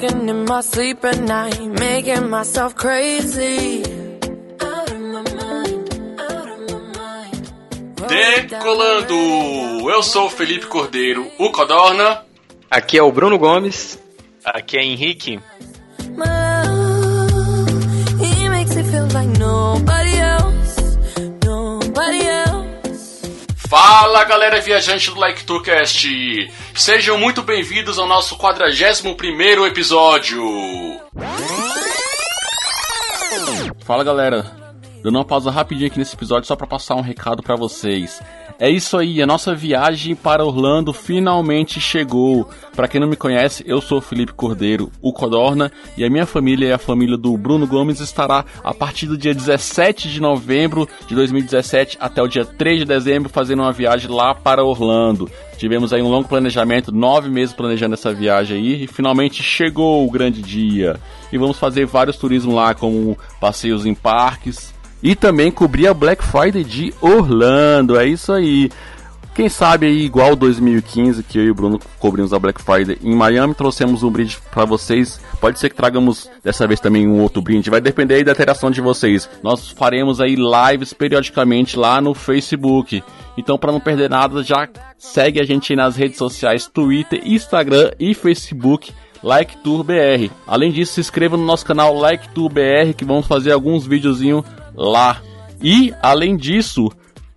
Talking in my sleep at night, making myself crazy. Decolando! Eu sou o Felipe Cordeiro, o Codorna. Aqui é o Bruno Gomes. Aqui é Henrique. My. Fala galera viajante do Like Tourcast! Sejam muito bem-vindos ao nosso 41 episódio! Fala galera, dando uma pausa rapidinho aqui nesse episódio só para passar um recado para vocês. É isso aí, a nossa viagem para Orlando finalmente chegou. Para quem não me conhece, eu sou o Felipe Cordeiro, o Codorna, e a minha família e a família do Bruno Gomes estará a partir do dia 17 de novembro de 2017 até o dia 3 de dezembro fazendo uma viagem lá para Orlando. Tivemos aí um longo planejamento, nove meses planejando essa viagem aí, e finalmente chegou o grande dia. E vamos fazer vários turismos lá, como passeios em parques, e também cobrir a Black Friday de Orlando. É isso aí. Quem sabe aí, igual 2015, que eu e o Bruno cobrimos a Black Friday em Miami, trouxemos um brinde para vocês. Pode ser que tragamos dessa vez também um outro brinde, vai depender aí da interação de vocês. Nós faremos aí lives periodicamente lá no Facebook. Então, para não perder nada, já segue a gente nas redes sociais: Twitter, Instagram e Facebook. Like Tour BR. Além disso, se inscreva no nosso canal Like Tour BR que vamos fazer alguns videozinhos lá. E, além disso,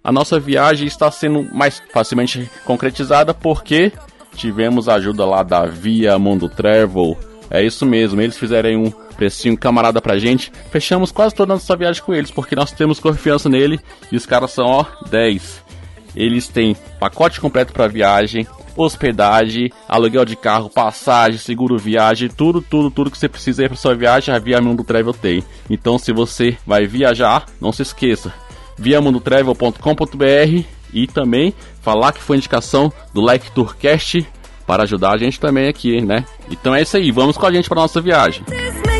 a nossa viagem está sendo mais facilmente concretizada porque tivemos a ajuda lá da Via Mundo Travel. É isso mesmo, eles fizeram um precinho camarada pra gente. Fechamos quase toda a nossa viagem com eles porque nós temos confiança nele e os caras são, ó, 10. Eles têm pacote completo para viagem, hospedagem, aluguel de carro, passagem, seguro viagem, tudo, tudo, tudo que você precisa para sua viagem, a Via Mundo Travel tem. Então, se você vai viajar, não se esqueça, viamundotravel.com.br e também falar que foi indicação do Like Tourcast para ajudar a gente também aqui, né? Então é isso aí, vamos com a gente para nossa viagem. This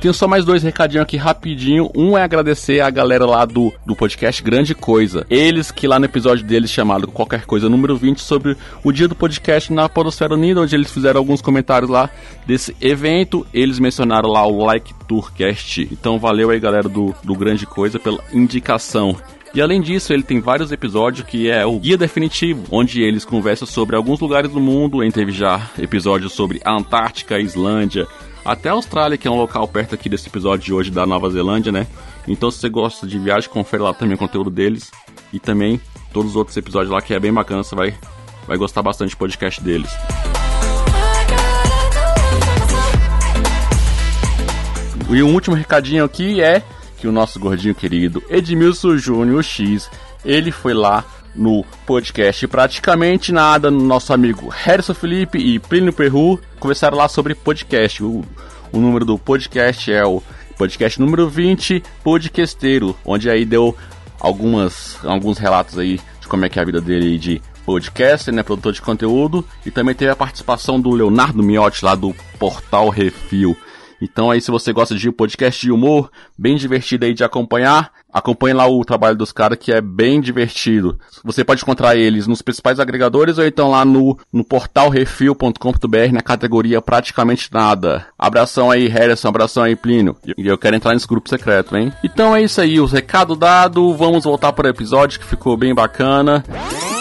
Tenho só mais dois recadinhos aqui rapidinho. Um é agradecer a galera lá do, do podcast Grande Coisa. Eles que lá no episódio deles chamado Qualquer Coisa número 20 sobre o dia do podcast na Podosfera Unida, onde eles fizeram alguns comentários lá desse evento. Eles mencionaram lá o Like Tourcast. Então valeu aí galera do, do Grande Coisa pela indicação. E além disso, ele tem vários episódios que é o Guia Definitivo, onde eles conversam sobre alguns lugares do mundo, entre já episódios sobre a Antártica, a Islândia, até a Austrália, que é um local perto aqui desse episódio de hoje da Nova Zelândia, né? Então, se você gosta de viagem, confere lá também o conteúdo deles e também todos os outros episódios lá que é bem bacana, você vai, vai gostar bastante do podcast deles. E um último recadinho aqui é que o nosso gordinho querido Edmilson Júnior X, ele foi lá no podcast Praticamente Nada, no nosso amigo Harrison Felipe e Plínio Perru, conversaram lá sobre podcast. O, o número do podcast é o podcast número 20, Podcasteiro, onde aí deu algumas, alguns relatos aí de como é que é a vida dele de podcaster, né, produtor de conteúdo, e também teve a participação do Leonardo Miotti lá do Portal Refil. Então aí se você gosta de podcast de humor, bem divertido aí de acompanhar, acompanhe lá o trabalho dos caras que é bem divertido. Você pode encontrar eles nos principais agregadores ou então lá no, no portal refil.com.br na categoria praticamente nada. Abração aí Harrison, abração aí Plínio. E eu quero entrar nesse grupo secreto, hein? Então é isso aí, o recado dado, vamos voltar para o episódio que ficou bem bacana. One,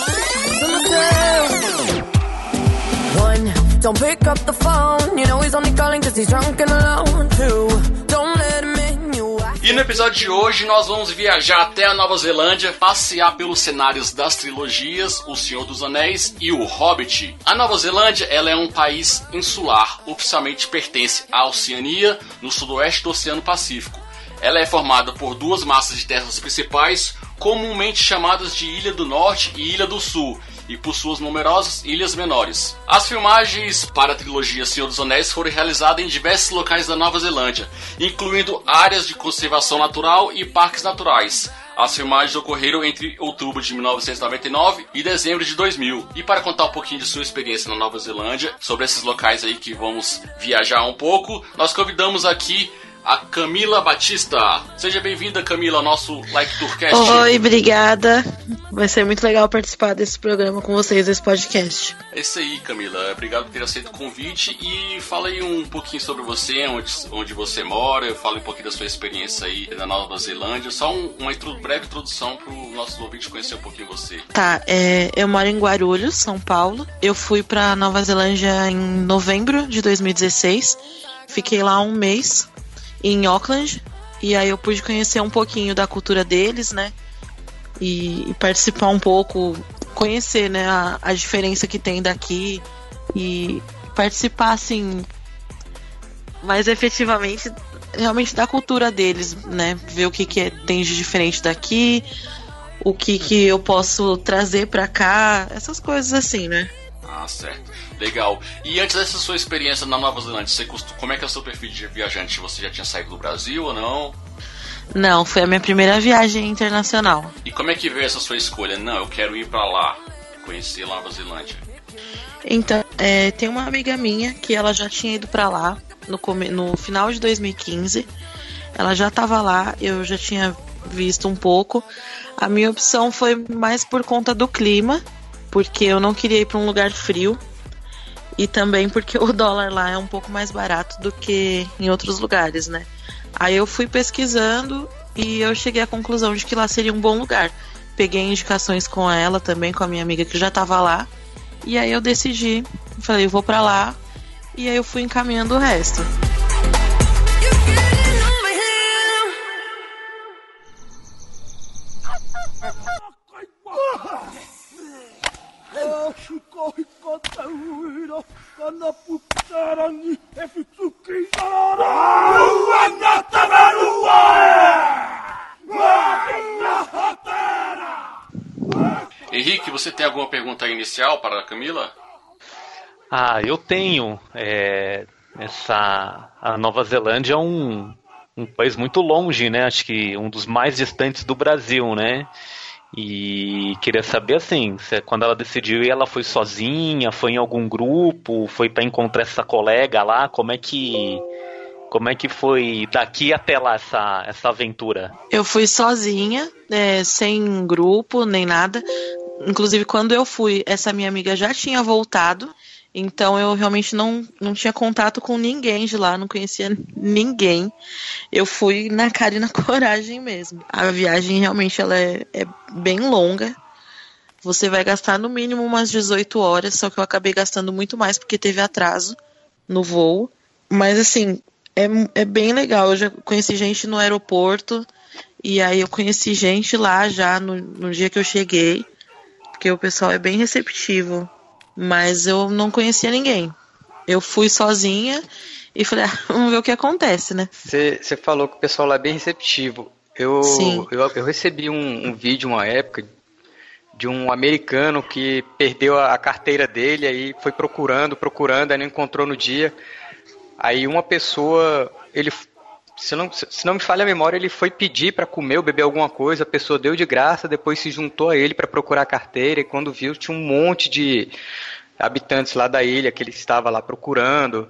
don't pick up the phone. You know he's only calling he's drunk and alone. Two, don't let him E no episódio de hoje nós vamos viajar até a Nova Zelândia, passear pelos cenários das trilogias O Senhor dos Anéis e O Hobbit. A Nova Zelândia ela é um país insular, oficialmente pertence à Oceania, no sudoeste do Oceano Pacífico. Ela é formada por duas massas de terras principais, comumente chamadas de Ilha do Norte e Ilha do Sul, e por suas numerosas ilhas menores. As filmagens para a trilogia Senhor dos Anéis foram realizadas em diversos locais da Nova Zelândia, incluindo áreas de conservação natural e parques naturais. As filmagens ocorreram entre outubro de 1999 e dezembro de 2000. E para contar um pouquinho de sua experiência na Nova Zelândia, sobre esses locais aí que vamos viajar um pouco, nós convidamos aqui a Camila Batista. Seja bem-vinda, Camila, ao nosso Like Tourcast. Oi, obrigada. Vai ser muito legal participar desse programa com vocês, desse podcast. É isso aí, Camila. Obrigado por ter aceito o convite e fala aí um pouquinho sobre você, onde, onde você mora, fala um pouquinho da sua experiência aí na Nova Zelândia. Só um, uma breve introdução para o nosso ouvinte conhecer um pouquinho você. Tá, é, eu moro em Guarulhos, São Paulo. Eu fui para Nova Zelândia em novembro de 2016. Fiquei lá um mês em Auckland. E aí eu pude conhecer um pouquinho da cultura deles, né? E, e participar um pouco, conhecer, né, a, a, diferença que tem daqui e participar, assim, mais efetivamente, realmente da cultura deles, né? Ver o que, que é, tem de diferente daqui, o que, que eu posso trazer para cá, essas coisas assim, né? Ah, certo. Legal. E antes dessa sua experiência na Nova Zelândia, você como é que é o seu perfil de viajante? Você já tinha saído do Brasil ou não? Não, foi a minha primeira viagem internacional. E como é que veio essa sua escolha? Não, eu quero ir para lá, conhecer Nova Zelândia. Então, é, tem uma amiga minha que ela já tinha ido para lá no, no final de 2015. Ela já estava lá, eu já tinha visto um pouco. A minha opção foi mais por conta do clima, porque eu não queria ir para um lugar frio e também porque o dólar lá é um pouco mais barato do que em outros lugares, né? Aí eu fui pesquisando e eu cheguei à conclusão de que lá seria um bom lugar. Peguei indicações com ela também, com a minha amiga que já estava lá. E aí eu decidi, falei, eu vou para lá. E aí eu fui encaminhando o resto. Henrique, você tem alguma pergunta inicial para a Camila? Ah, eu tenho. É, essa, a Nova Zelândia é um, um país muito longe, né? Acho que um dos mais distantes do Brasil, né? E queria saber assim, se, quando ela decidiu ela foi sozinha, foi em algum grupo, foi para encontrar essa colega lá, como é que como é que foi daqui até lá essa, essa aventura? Eu fui sozinha, é, sem grupo nem nada. Inclusive, quando eu fui, essa minha amiga já tinha voltado. Então eu realmente não, não tinha contato com ninguém de lá, não conhecia ninguém. Eu fui na cara e na coragem mesmo. A viagem realmente ela é, é bem longa. Você vai gastar no mínimo umas 18 horas, só que eu acabei gastando muito mais porque teve atraso no voo. Mas assim, é, é bem legal. Eu já conheci gente no aeroporto e aí eu conheci gente lá já no, no dia que eu cheguei, porque o pessoal é bem receptivo mas eu não conhecia ninguém. Eu fui sozinha e falei, ah, vamos ver o que acontece, né? Você falou que o pessoal lá é bem receptivo. Eu, eu, eu, recebi um, um, vídeo uma época de um americano que perdeu a, a carteira dele, aí foi procurando, procurando, aí não encontrou no dia. Aí uma pessoa, ele se não, se não me falha a memória, ele foi pedir para comer ou beber alguma coisa, a pessoa deu de graça, depois se juntou a ele para procurar a carteira e quando viu tinha um monte de habitantes lá da ilha que ele estava lá procurando.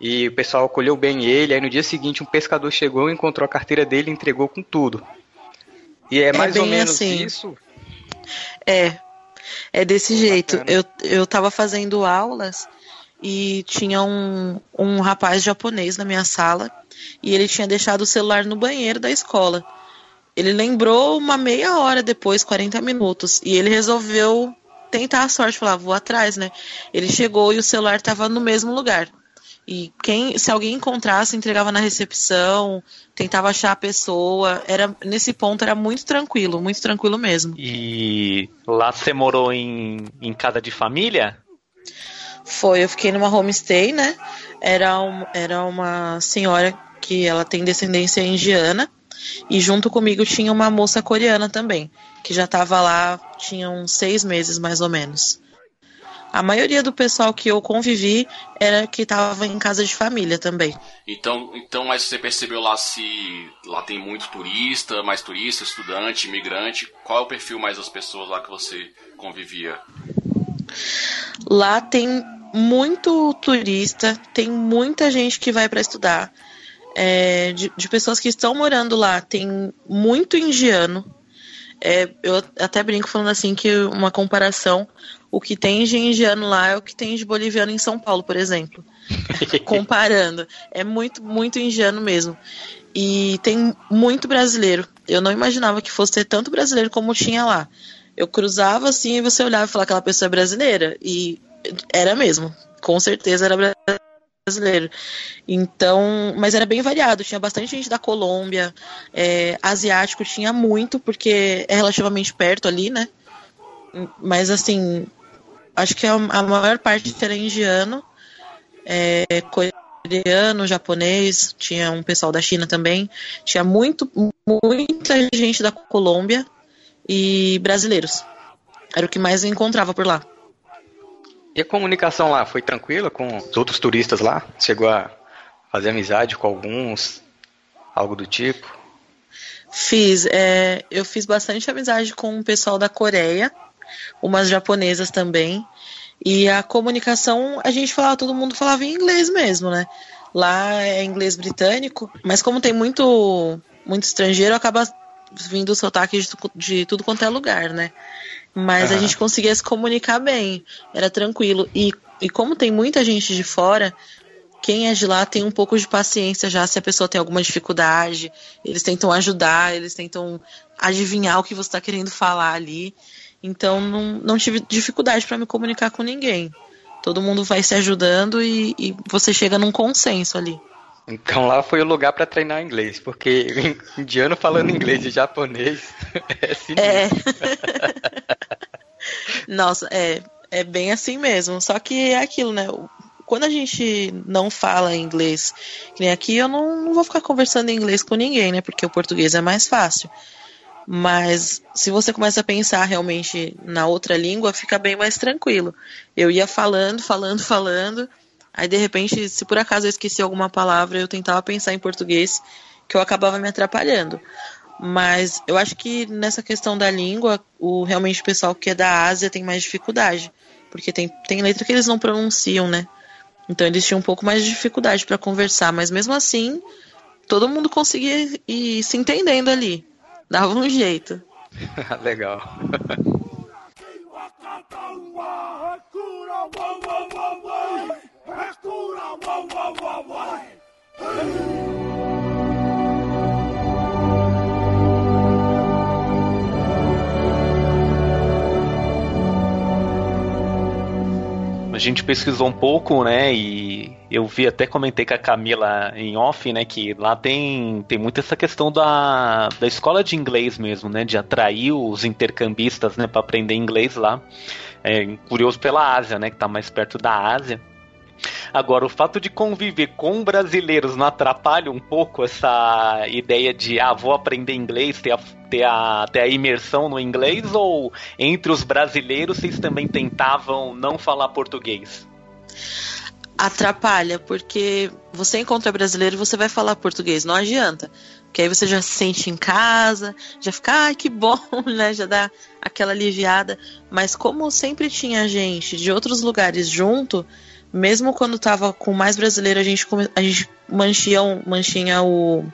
E o pessoal acolheu bem ele. Aí no dia seguinte um pescador chegou, encontrou a carteira dele e entregou com tudo. E é, é mais ou menos assim. isso. É. É desse jeito. Eu, eu tava fazendo aulas e tinha um, um rapaz japonês na minha sala e ele tinha deixado o celular no banheiro da escola. Ele lembrou uma meia hora depois, 40 minutos, e ele resolveu tentar a sorte, falar, vou atrás, né? Ele chegou e o celular estava no mesmo lugar. E quem, se alguém encontrasse, entregava na recepção, tentava achar a pessoa. Era nesse ponto era muito tranquilo, muito tranquilo mesmo. E lá você morou em, em casa de família? Foi, eu fiquei numa homestay, né? Era, um, era uma senhora que ela tem descendência indiana. E junto comigo tinha uma moça coreana também, que já estava lá, tinha uns seis meses mais ou menos. A maioria do pessoal que eu convivi era que estava em casa de família também. Então, então, mas você percebeu lá se lá tem muito turista, mais turista, estudante, imigrante? Qual é o perfil mais das pessoas lá que você convivia? Lá tem muito turista, tem muita gente que vai para estudar. É, de, de, pessoas que estão morando lá, tem muito indiano. É, eu até brinco falando assim que uma comparação, o que tem de indiano lá é o que tem de boliviano em São Paulo, por exemplo. Comparando. É muito, muito indiano mesmo. E tem muito brasileiro. Eu não imaginava que fosse ter tanto brasileiro como tinha lá. Eu cruzava assim e você olhava e falava aquela pessoa é brasileira. E era mesmo. Com certeza era brasileiro. Então, mas era bem variado. Tinha bastante gente da Colômbia, é, asiático tinha muito, porque é relativamente perto ali, né? Mas assim, acho que a, a maior parte era indiano, é, coreano, japonês, tinha um pessoal da China também, tinha muito, muita gente da Colômbia e brasileiros. Era o que mais encontrava por lá. E a comunicação lá foi tranquila com os outros turistas lá? Chegou a fazer amizade com alguns, algo do tipo? Fiz, é, eu fiz bastante amizade com o pessoal da Coreia, umas japonesas também. E a comunicação, a gente falava, todo mundo falava em inglês mesmo, né? Lá é inglês britânico, mas como tem muito, muito estrangeiro, acaba vindo o sotaque de, de tudo quanto é lugar, né? Mas uhum. a gente conseguia se comunicar bem, era tranquilo. E, e como tem muita gente de fora, quem é de lá tem um pouco de paciência já se a pessoa tem alguma dificuldade. Eles tentam ajudar, eles tentam adivinhar o que você está querendo falar ali. Então não, não tive dificuldade para me comunicar com ninguém. Todo mundo vai se ajudando e, e você chega num consenso ali. Então lá foi o lugar para treinar inglês, porque indiano falando inglês e japonês é sinistro. É. Nossa, é, é bem assim mesmo. Só que é aquilo, né? Quando a gente não fala inglês, que nem aqui, eu não, não vou ficar conversando em inglês com ninguém, né? Porque o português é mais fácil. Mas se você começa a pensar realmente na outra língua, fica bem mais tranquilo. Eu ia falando, falando, falando. Aí de repente, se por acaso eu esqueci alguma palavra, eu tentava pensar em português, que eu acabava me atrapalhando. Mas eu acho que nessa questão da língua, o realmente o pessoal que é da Ásia tem mais dificuldade. Porque tem, tem letra que eles não pronunciam, né? Então eles tinham um pouco mais de dificuldade para conversar. Mas mesmo assim, todo mundo conseguia ir se entendendo ali. Dava um jeito. Legal. A gente pesquisou um pouco, né, e eu vi até comentei com a Camila em off, né, que lá tem, tem muito essa questão da, da escola de inglês mesmo, né, de atrair os intercambistas, né, para aprender inglês lá. É, curioso pela Ásia, né, que está mais perto da Ásia. Agora, o fato de conviver com brasileiros não atrapalha um pouco essa ideia de, ah, vou aprender inglês, ter a, ter a, ter a imersão no inglês? Ou entre os brasileiros vocês também tentavam não falar português? Atrapalha, porque você encontra brasileiro você vai falar português, não adianta. Porque aí você já se sente em casa, já fica, ai que bom, né? Já dá aquela aliviada. Mas como sempre tinha gente de outros lugares junto, mesmo quando tava com mais brasileiro, a gente, a gente manchia, mantinha o,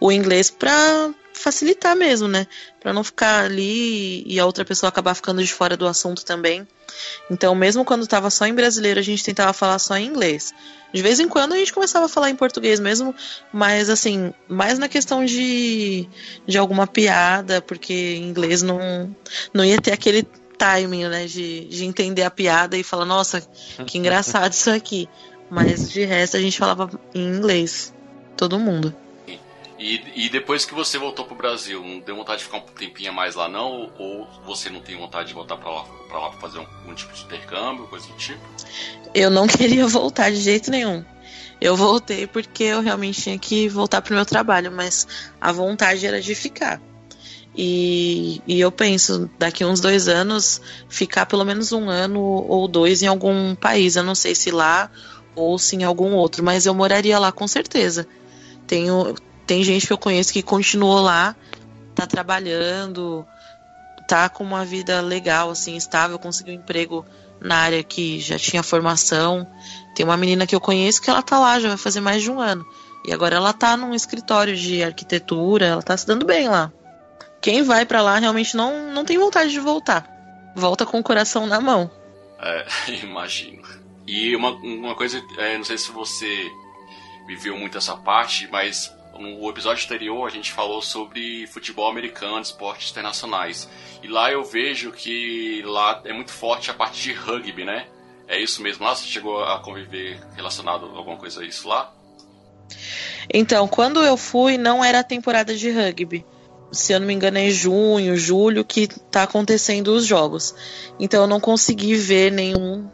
o inglês pra facilitar mesmo, né? Pra não ficar ali e a outra pessoa acabar ficando de fora do assunto também. Então, mesmo quando tava só em brasileiro, a gente tentava falar só em inglês. De vez em quando a gente começava a falar em português mesmo, mas assim, mais na questão de, de alguma piada, porque inglês não, não ia ter aquele timing, né? De, de entender a piada e falar, nossa, que engraçado isso aqui. Mas de resto a gente falava em inglês. Todo mundo. E, e depois que você voltou pro Brasil, não deu vontade de ficar um tempinho a mais lá não? Ou você não tem vontade de voltar pra lá pra, lá pra fazer um, um tipo de intercâmbio, coisa do tipo? Eu não queria voltar de jeito nenhum. Eu voltei porque eu realmente tinha que voltar pro meu trabalho, mas a vontade era de ficar. E, e, eu penso, daqui uns dois anos, ficar pelo menos um ano ou dois em algum país. Eu não sei se lá ou se em algum outro, mas eu moraria lá com certeza. Tenho, tem gente que eu conheço que continuou lá, tá trabalhando, tá com uma vida legal, assim, estável, conseguiu um emprego na área que já tinha formação. Tem uma menina que eu conheço que ela tá lá, já vai fazer mais de um ano. E agora ela tá num escritório de arquitetura, ela tá se dando bem lá quem vai para lá realmente não, não tem vontade de voltar. Volta com o coração na mão. É, imagino. E uma, uma coisa, é, não sei se você viveu muito essa parte, mas no episódio anterior a gente falou sobre futebol americano, esportes internacionais. E lá eu vejo que lá é muito forte a parte de rugby, né? É isso mesmo lá? Você chegou a conviver relacionado a alguma coisa a isso lá? Então, quando eu fui, não era a temporada de rugby se eu não me engano, é junho, julho que tá acontecendo os jogos. Então eu não consegui ver nenhum,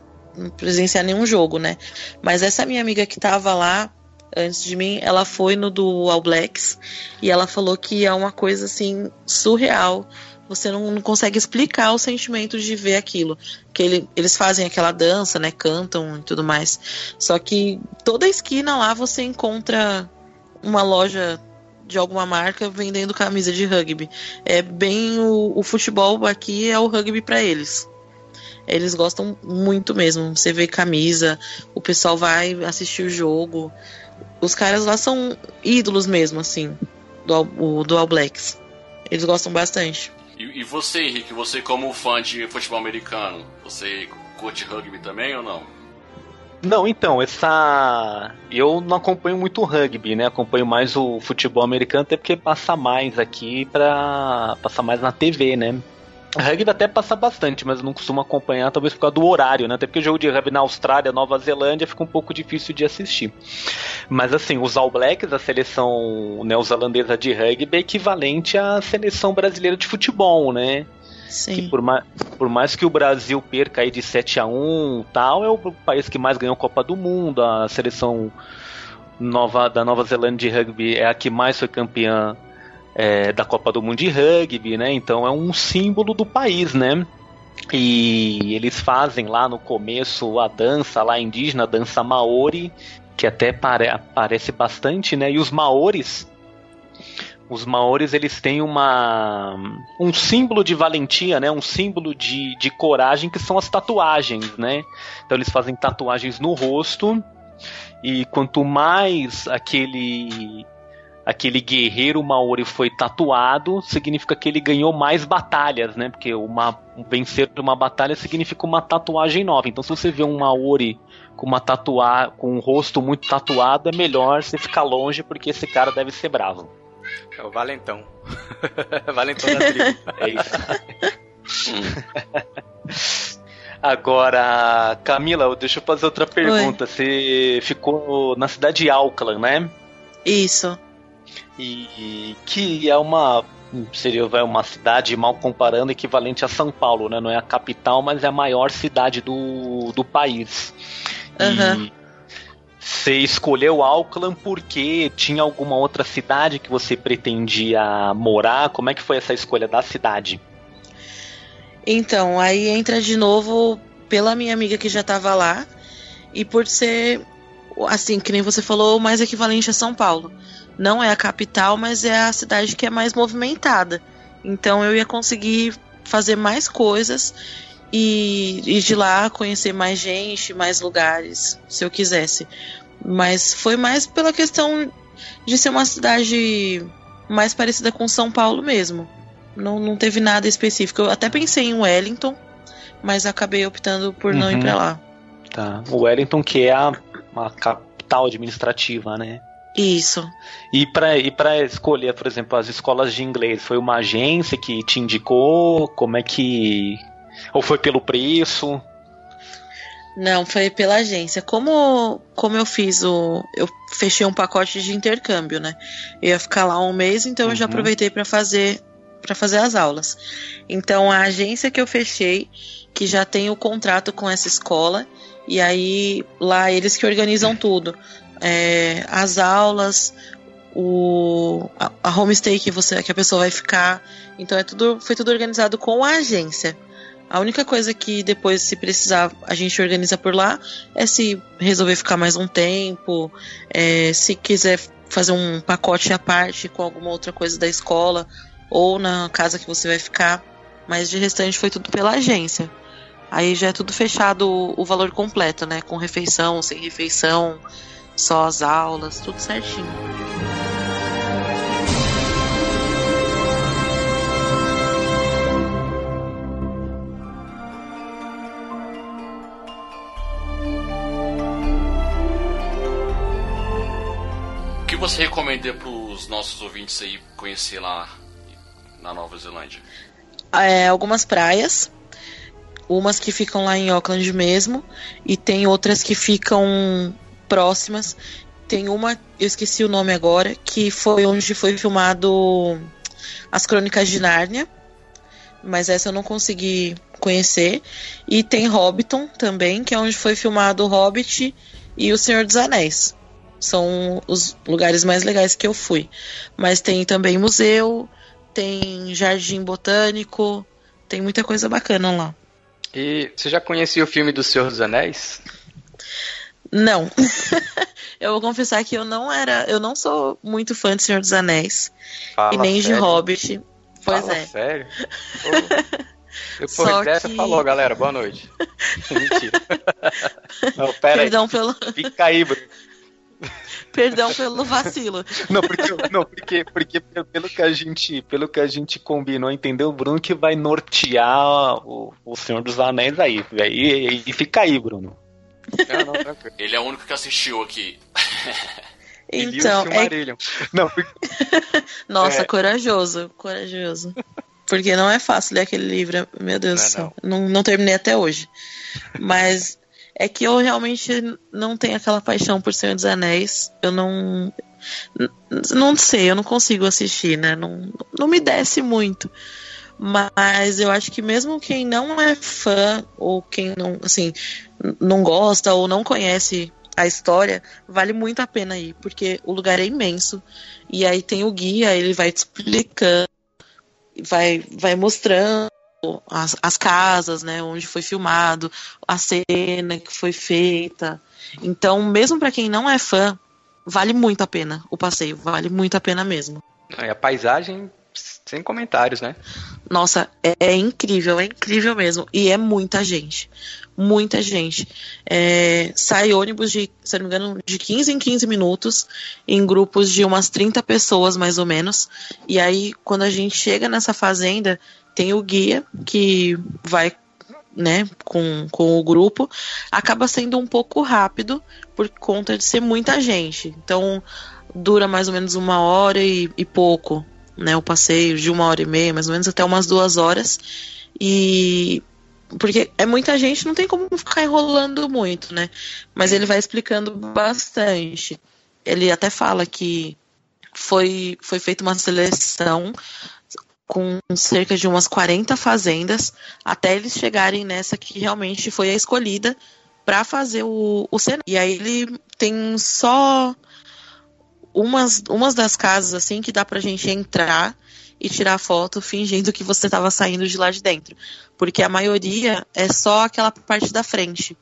presenciar nenhum jogo, né? Mas essa minha amiga que tava lá antes de mim, ela foi no do All Blacks e ela falou que é uma coisa assim surreal. Você não, não consegue explicar o sentimento de ver aquilo. Que ele, eles fazem aquela dança, né? Cantam e tudo mais. Só que toda esquina lá você encontra uma loja de alguma marca vendendo camisa de rugby. É bem o, o futebol aqui é o rugby para eles. Eles gostam muito mesmo. Você vê camisa, o pessoal vai assistir o jogo. Os caras lá são ídolos mesmo, assim, do, o, do All Blacks. Eles gostam bastante. E, e você, Henrique, você como fã de futebol americano, você curte rugby também ou não? Não, então, essa. Eu não acompanho muito o rugby, né? Acompanho mais o futebol americano, até porque passa mais aqui pra. passa mais na TV, né? Rugby até passa bastante, mas não costumo acompanhar, talvez por causa do horário, né? Até porque o jogo de rugby na Austrália, Nova Zelândia, fica um pouco difícil de assistir. Mas assim, os All Blacks, a seleção neozelandesa de rugby, é equivalente à seleção brasileira de futebol, né? Sim. Que por mais, por mais que o Brasil perca aí de 7 a 1 tal, é o país que mais ganhou Copa do Mundo, a seleção nova, da Nova Zelândia de rugby é a que mais foi campeã é, da Copa do Mundo de rugby, né? Então é um símbolo do país, né? E eles fazem lá no começo a dança lá indígena, a dança maori, que até pare aparece bastante, né? E os maores os maores eles têm uma um símbolo de valentia, né? Um símbolo de, de coragem que são as tatuagens, né? Então eles fazem tatuagens no rosto e quanto mais aquele aquele guerreiro maori foi tatuado, significa que ele ganhou mais batalhas, né? Porque uma vencer uma batalha significa uma tatuagem nova. Então se você vê um maori com uma tatuagem, com um rosto muito tatuado, é melhor você ficar longe porque esse cara deve ser bravo. É o Valentão. Valentão da tribo. É isso. Agora, Camila, deixa eu fazer outra pergunta. Oi. Você ficou na cidade de Auckland, né? Isso. E que é uma seria vai uma cidade mal comparando equivalente a São Paulo, né? Não é a capital, mas é a maior cidade do, do país. Uhum. E você escolheu Auckland porque tinha alguma outra cidade que você pretendia morar? Como é que foi essa escolha da cidade? Então, aí entra de novo pela minha amiga que já estava lá e por ser, assim, que nem você falou, mais equivalente a São Paulo. Não é a capital, mas é a cidade que é mais movimentada. Então eu ia conseguir fazer mais coisas e, e de lá conhecer mais gente, mais lugares, se eu quisesse. Mas foi mais pela questão de ser uma cidade mais parecida com São Paulo mesmo. Não, não teve nada específico. Eu até pensei em Wellington, mas acabei optando por não ir uhum. lá. Tá. O Wellington que é a, a capital administrativa, né? Isso. E para e para escolher, por exemplo, as escolas de inglês, foi uma agência que te indicou? Como é que ou foi pelo preço? Não, foi pela agência. Como, como eu fiz o. Eu fechei um pacote de intercâmbio, né? Eu ia ficar lá um mês, então uhum. eu já uhum. aproveitei para fazer para fazer as aulas. Então a agência que eu fechei, que já tem o contrato com essa escola, e aí lá eles que organizam tudo. É, as aulas, o, a, a homestay que, você, que a pessoa vai ficar. Então é tudo, foi tudo organizado com a agência. A única coisa que depois, se precisar, a gente organiza por lá é se resolver ficar mais um tempo, é, se quiser fazer um pacote à parte com alguma outra coisa da escola ou na casa que você vai ficar. Mas de restante foi tudo pela agência. Aí já é tudo fechado o, valor completo, né? Com refeição, sem refeição, só as aulas, tudo certinho. Você recomenda para os nossos ouvintes aí conhecer lá na Nova Zelândia? É, algumas praias, umas que ficam lá em Auckland mesmo, e tem outras que ficam próximas. Tem uma, eu esqueci o nome agora, que foi onde foi filmado As Crônicas de Nárnia, mas essa eu não consegui conhecer. E tem Hobbiton também, que é onde foi filmado o Hobbit e o Senhor dos Anéis são os lugares mais legais que eu fui. Mas tem também museu, tem jardim botânico, tem muita coisa bacana lá. E você já conhecia o filme do Senhor dos Anéis? Não. eu vou confessar que eu não era, eu não sou muito fã de Senhor dos Anéis Fala e nem sério? de Hobbit. Pois Fala é. Sério? Depois Só dessa que... falou, galera, boa noite. Mentira. Não, pera Perdão aí. pelo. Fica aí, Bruno. Perdão pelo vacilo. Não, porque, não, porque, porque pelo que a gente, pelo que a gente combinou, entendeu? O Bruno que vai nortear o, o Senhor dos Anéis aí, e, e fica aí, Bruno. Não, não, Ele é o único que assistiu aqui. Então, é... não, porque... Nossa, é... corajoso, corajoso. Porque não é fácil ler aquele livro, meu Deus do céu. Não. não, não terminei até hoje. Mas é que eu realmente não tenho aquela paixão por Senhor dos Anéis. Eu não. Não sei, eu não consigo assistir, né? Não, não me desce muito. Mas eu acho que mesmo quem não é fã, ou quem não, assim, não gosta ou não conhece a história, vale muito a pena ir, porque o lugar é imenso. E aí tem o guia, ele vai te explicando, vai, vai mostrando as, as casas, né, onde foi filmado, a cena que foi feita. Então, mesmo para quem não é fã, vale muito a pena o passeio, vale muito a pena mesmo. E a paisagem sem comentários, né? Nossa, é, é, incrível, é incrível mesmo. E é muita gente. Muita gente. É, sai ônibus de, se não me engano, de 15 em 15 minutos, em grupos de umas 30 pessoas, mais ou menos. E aí, quando a gente chega nessa fazenda, tem o guia que vai né, com, com o grupo, acaba sendo um pouco rápido por conta de ser muita gente. Então, dura mais ou menos uma hora e, e pouco, né, o passeio, de uma hora e meia, mais ou menos até umas duas horas. E porque é muita gente, não tem como ficar enrolando muito, né? Mas ele vai explicando bastante. Ele até fala que foi, foi feita uma seleção com cerca de umas 40 fazendas, até eles chegarem nessa que realmente foi a escolhida para fazer o, o cenário. E aí ele tem só umas, umas das casas assim que dá pra gente entrar e tirar foto fingindo que você estava saindo de lá de dentro. Porque a maioria é só aquela parte da frente.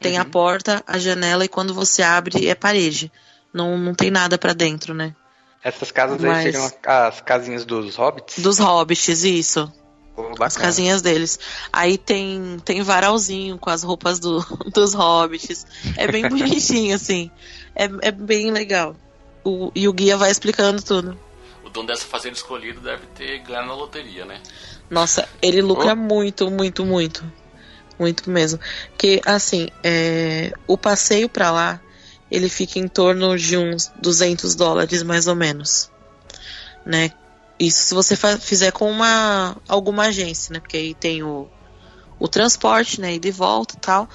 Tem uhum. a porta, a janela e quando você abre é parede. Não, não tem nada para dentro, né? Essas casas Mas... aí seriam as casinhas dos hobbits? Dos hobbits, isso. as casinhas deles. Aí tem, tem varalzinho com as roupas do, dos hobbits. É bem bonitinho, assim. É, é bem legal. O, e o guia vai explicando tudo. O dono dessa fazenda escolhido deve ter ganho na loteria, né? Nossa, ele lucra oh. muito, muito, muito. Muito mesmo. Que, assim, é, o passeio pra lá ele fica em torno de uns 200 dólares mais ou menos, né? Isso se você fizer com uma alguma agência, né? Porque aí tem o, o transporte, né? E de volta tal.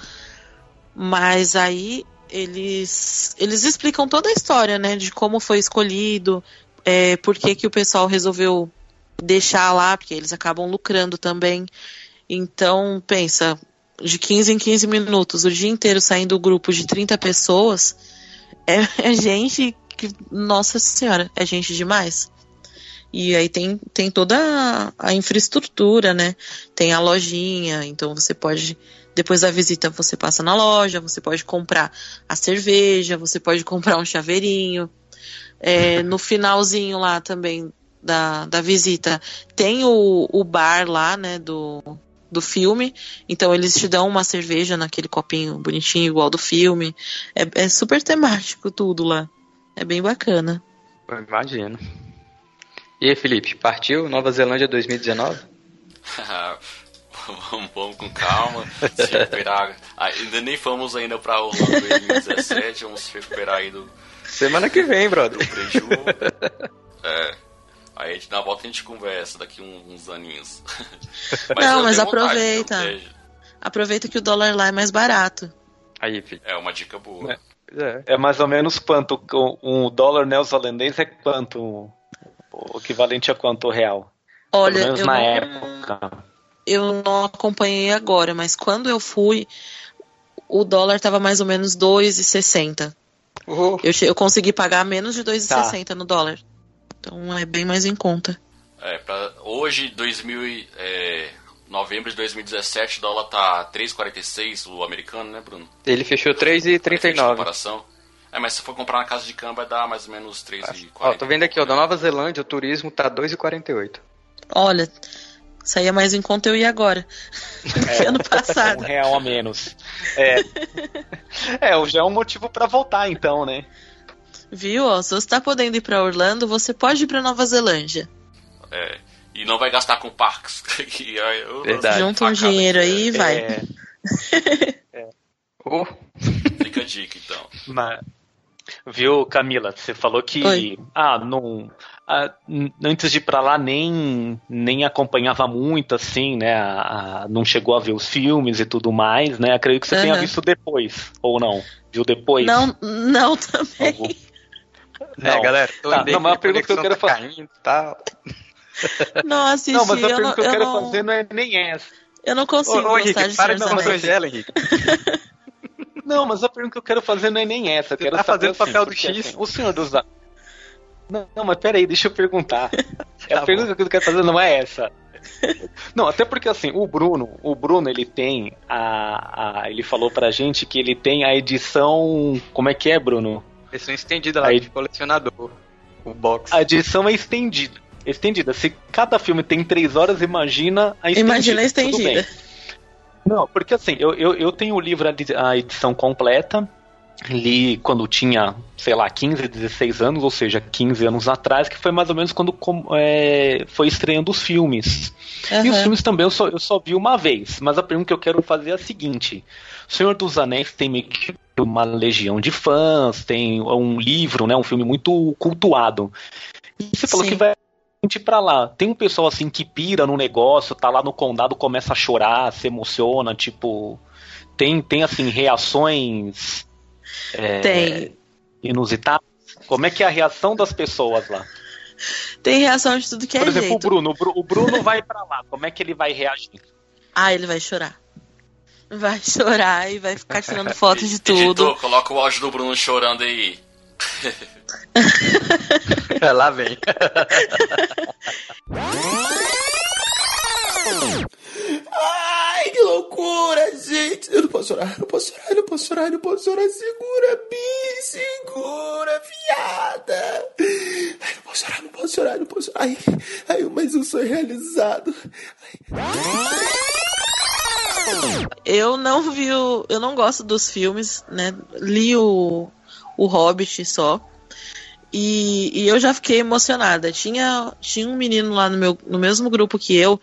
Mas aí eles, eles explicam toda a história, né? De como foi escolhido, é, por que, que o pessoal resolveu deixar lá, porque eles acabam lucrando também. Então, pensa, de 15 em 15 minutos, o dia inteiro saindo grupo de 30 pessoas, é, é gente que, nossa senhora, é gente demais. E aí tem, tem toda a, infraestrutura, né? Tem a lojinha, então você pode depois da visita você passa na loja, você pode comprar a cerveja, você pode comprar um chaveirinho. É, no finalzinho lá também da, da visita tem o, o bar lá, né, do, do filme. Então eles te dão uma cerveja naquele copinho bonitinho, igual do filme. É, é super temático tudo lá. É bem bacana. Eu imagino. E aí, Felipe, partiu Nova Zelândia 2019? vamos, vamos com calma, se recuperar. Ainda nem fomos ainda pra Orlando 2017, vamos se recuperar aí do. Semana que vem, brother. Do preju. É. Aí a gente, na volta a gente conversa daqui uns, uns aninhos. mas Não, mas aproveita. aproveita que o dólar lá é mais barato. Aí, filho. É uma dica boa. É, é. é mais ou menos quanto? Um dólar neozelandês é quanto? O equivalente a quanto real? Olha, Pelo menos na não... época eu não acompanhei agora, mas quando eu fui, o dólar estava mais ou menos 2,60. Uhum. Eu, eu consegui pagar menos de 2,60 tá. no dólar. Então é bem mais em conta. É, pra hoje, 2000, é, novembro de 2017, o dólar tá 3,46, o americano, né, Bruno? Ele fechou 3,39. comparação. É, mas se for comprar na casa de câmbio, vai dar mais ou menos 3,40. Ó, tô vendo aqui, ó, da Nova Zelândia, o turismo tá 2,48. Olha, Saía mais em conta eu ia agora. É, ano passado. Um real a menos. É, é já é um motivo para voltar, então, né? Viu? Ó, se você tá podendo ir para Orlando, você pode ir para Nova Zelândia. É. E não vai gastar com parques. Verdade. Junta um dinheiro aí e vai. É. é. Oh. Fica a dica, então. Mas, viu, Camila? Você falou que. Oi. Ah, não antes de ir para lá nem, nem acompanhava muito, assim, né? A, a, não chegou a ver os filmes e tudo mais, né? Acredito que você uhum. tenha visto depois, ou não? Viu depois? Não, não também. Não. É, galera, tô tá, não, mas a pergunta que eu quero tá fazer. Tá... Não, assisti, não, mas a pergunta não, que eu, eu quero não... fazer não é nem essa. Eu não consigo ô, ô, Henrique, de para de não Henrique. Não, mas a pergunta que eu quero fazer não é nem essa. Eu quero tá fazendo assim, papel do X. Assim, o Senhor dos não, não, mas peraí, deixa eu perguntar. tá a pergunta que eu quero fazer não é essa. Não, até porque assim, o Bruno, o Bruno ele tem a, a ele falou pra gente que ele tem a edição, como é que é, Bruno? Edição estendida lá de colecionador, o box. A edição é estendida. Estendida. Se cada filme tem três horas, imagina a estendida. Imagina a estendida. Não, porque assim, eu, eu, eu tenho o livro, a edição completa, li quando tinha, sei lá, 15, 16 anos, ou seja, 15 anos atrás, que foi mais ou menos quando é, foi estreando os filmes. Uhum. E os filmes também eu só, eu só vi uma vez, mas a pergunta que eu quero fazer é a seguinte: Senhor dos Anéis tem meio que uma legião de fãs, tem um livro, né, um filme muito cultuado. E você falou Sim. que vai para lá. Tem um pessoal assim que pira no negócio, tá lá no condado, começa a chorar, se emociona, tipo, tem tem assim reações é, Tem. inusitadas? Como é que é a reação das pessoas lá? Tem reação de tudo que Por é exemplo, jeito. o Bruno. O Bruno vai para lá. Como é que ele vai reagir? Ah, ele vai chorar. Vai chorar e vai ficar tirando foto de tudo. Editor, coloca o áudio do Bruno chorando aí. lá vem. Ai, que loucura, gente. Eu não posso chorar, não posso chorar, não posso chorar, não posso chorar. Segura, Bi, segura, fiada. Ai, não posso chorar, não posso chorar, não posso chorar. Ai, ai mais um sonho realizado. Ai. Eu não vi o. Eu não gosto dos filmes, né? Li o, o Hobbit só. E, e, eu já fiquei emocionada. Tinha, tinha um menino lá no, meu, no mesmo grupo que eu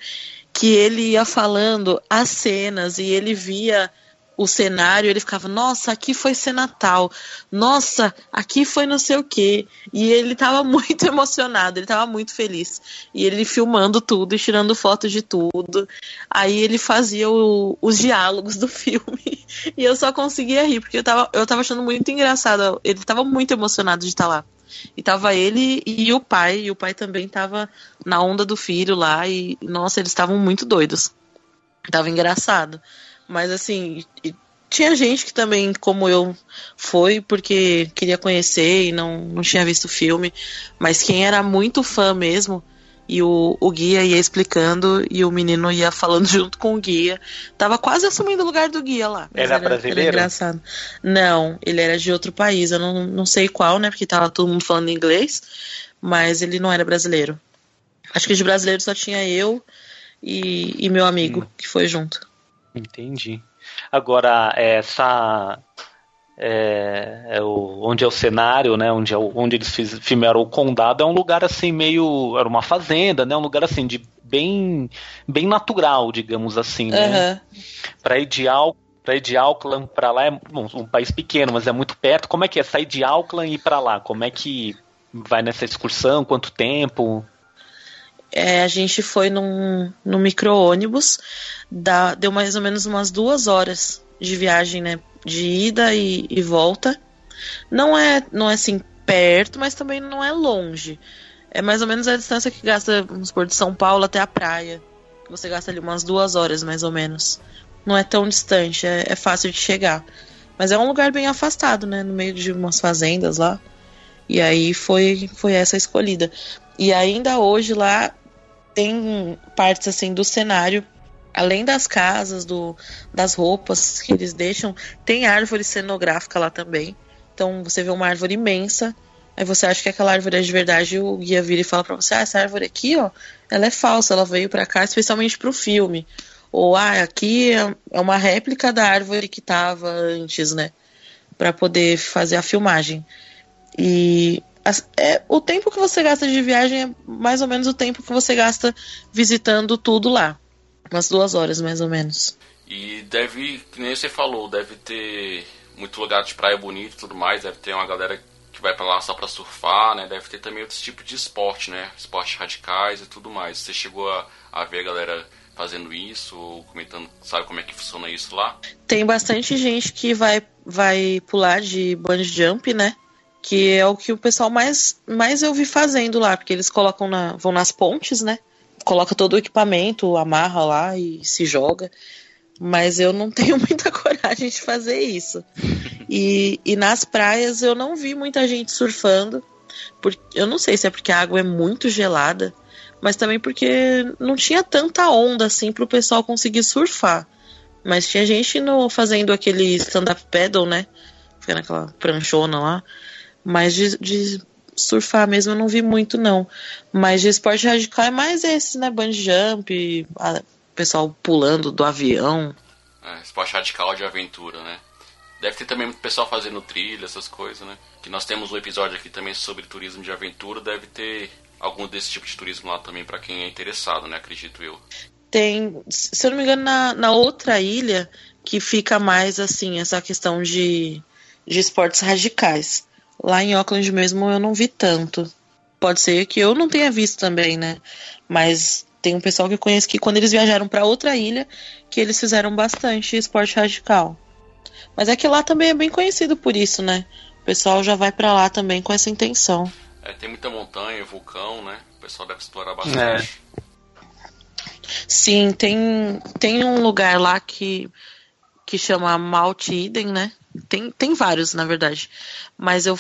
que ele ia falando as cenas e ele via o cenário, ele ficava, nossa, aqui foi ser Natal, nossa, aqui foi não sei o quê. E ele tava muito emocionado, ele tava muito feliz. E ele filmando tudo e tirando fotos de tudo. Aí ele fazia o, os diálogos do filme. E eu só conseguia rir, porque eu tava, eu tava achando muito engraçado. Ele tava muito emocionado de estar lá. E tava ele e o pai, e o pai também tava na onda do filho lá, e nossa, eles estavam muito doidos. Tava engraçado. Mas assim, tinha gente que também, como eu, foi porque queria conhecer e não, não tinha visto o filme. Mas quem era muito fã mesmo, e o, o guia ia explicando e o menino ia falando junto com o guia. Tava quase assumindo o lugar do guia lá. Ele era, brasileiro? Era engraçado. Não, ele era de outro país. Eu não, não sei qual, né? Porque tava todo mundo falando inglês. Mas ele não era brasileiro. Acho que de brasileiro só tinha eu e, e meu amigo hum. que foi junto. Entendi. Agora, essa. É, é o, onde é o cenário, né? Onde, é o, onde eles fiz, filmaram o condado é um lugar assim meio. Era uma fazenda, né? Um lugar assim de bem, bem natural, digamos assim, né? Uhum. Para ir para ir de Auckland para lá é bom, um país pequeno, mas é muito perto. Como é que é sair de Auckland e ir para lá? Como é que vai nessa excursão? Quanto tempo? É, a gente foi num, num micro-ônibus, deu mais ou menos umas duas horas de viagem, né? De ida e, e, volta. Não é, não é assim perto, mas também não é longe. É mais ou menos a distância que gasta, vamos supor, de São Paulo até a praia. Você gasta ali umas duas horas, mais ou menos. Não é tão distante, é, é fácil de chegar. Mas é um lugar bem afastado, né? No meio de umas fazendas lá. E aí foi, foi essa escolhida. E ainda hoje lá tem partes assim do cenário além das casas, do, das roupas que eles deixam, tem árvore cenográfica lá também. Então você vê uma árvore imensa, aí você acha que aquela árvore é de verdade, o guia vira e fala para você: "Ah, essa árvore aqui, ó, ela é falsa, ela veio para cá especialmente para o filme". Ou ah, aqui é, é uma réplica da árvore que tava antes, né? Para poder fazer a filmagem. E é, o tempo que você gasta de viagem é mais ou menos o tempo que você gasta visitando tudo lá. Umas duas horas, mais ou menos. E deve, que nem você falou, deve ter muito lugar de praia bonito e tudo mais, deve ter uma galera que vai para lá só para surfar, né? Deve ter também outros tipos de esporte, né? Esportes radicais e tudo mais. Você chegou a, a ver a galera fazendo isso, ou comentando, sabe como é que funciona isso lá? Tem bastante gente que vai, vai pular de bungee jump, né? Que é o que o pessoal mais, mais eu vi fazendo lá, porque eles colocam na, vão nas pontes, né? Coloca todo o equipamento, amarra lá e se joga. Mas eu não tenho muita coragem de fazer isso. E, e nas praias eu não vi muita gente surfando. Porque, eu não sei se é porque a água é muito gelada, mas também porque não tinha tanta onda assim para o pessoal conseguir surfar. Mas tinha gente no, fazendo aquele stand-up paddle, né? Ficando aquela pranchona lá. Mas de, de, surfar mesmo eu não vi muito, não. Mas de esporte radical é mais esse, né? Bungee jump, a, pessoal pulando do avião. É, esporte radical de aventura, né? Deve ter também muito pessoal fazendo trilha, essas coisas, né? Que nós temos um episódio aqui também sobre turismo de aventura, deve ter algum desse tipo de turismo lá também para quem é interessado, né? Acredito eu. Tem, se eu não me engano, na, na outra ilha que fica mais assim, essa questão de, de esportes radicais. Lá em Auckland mesmo eu não vi tanto. Pode ser que eu não tenha visto também, né? Mas tem um pessoal que eu conheço que quando eles viajaram para outra ilha, que eles fizeram bastante esporte radical. Mas é que lá também é bem conhecido por isso, né? O pessoal já vai para lá também com essa intenção. É, tem muita montanha, vulcão, né? O pessoal deve explorar bastante. É. Sim, tem, tem um lugar lá que, que chama Mount Eden, né? Tem, tem vários, na verdade. Mas eu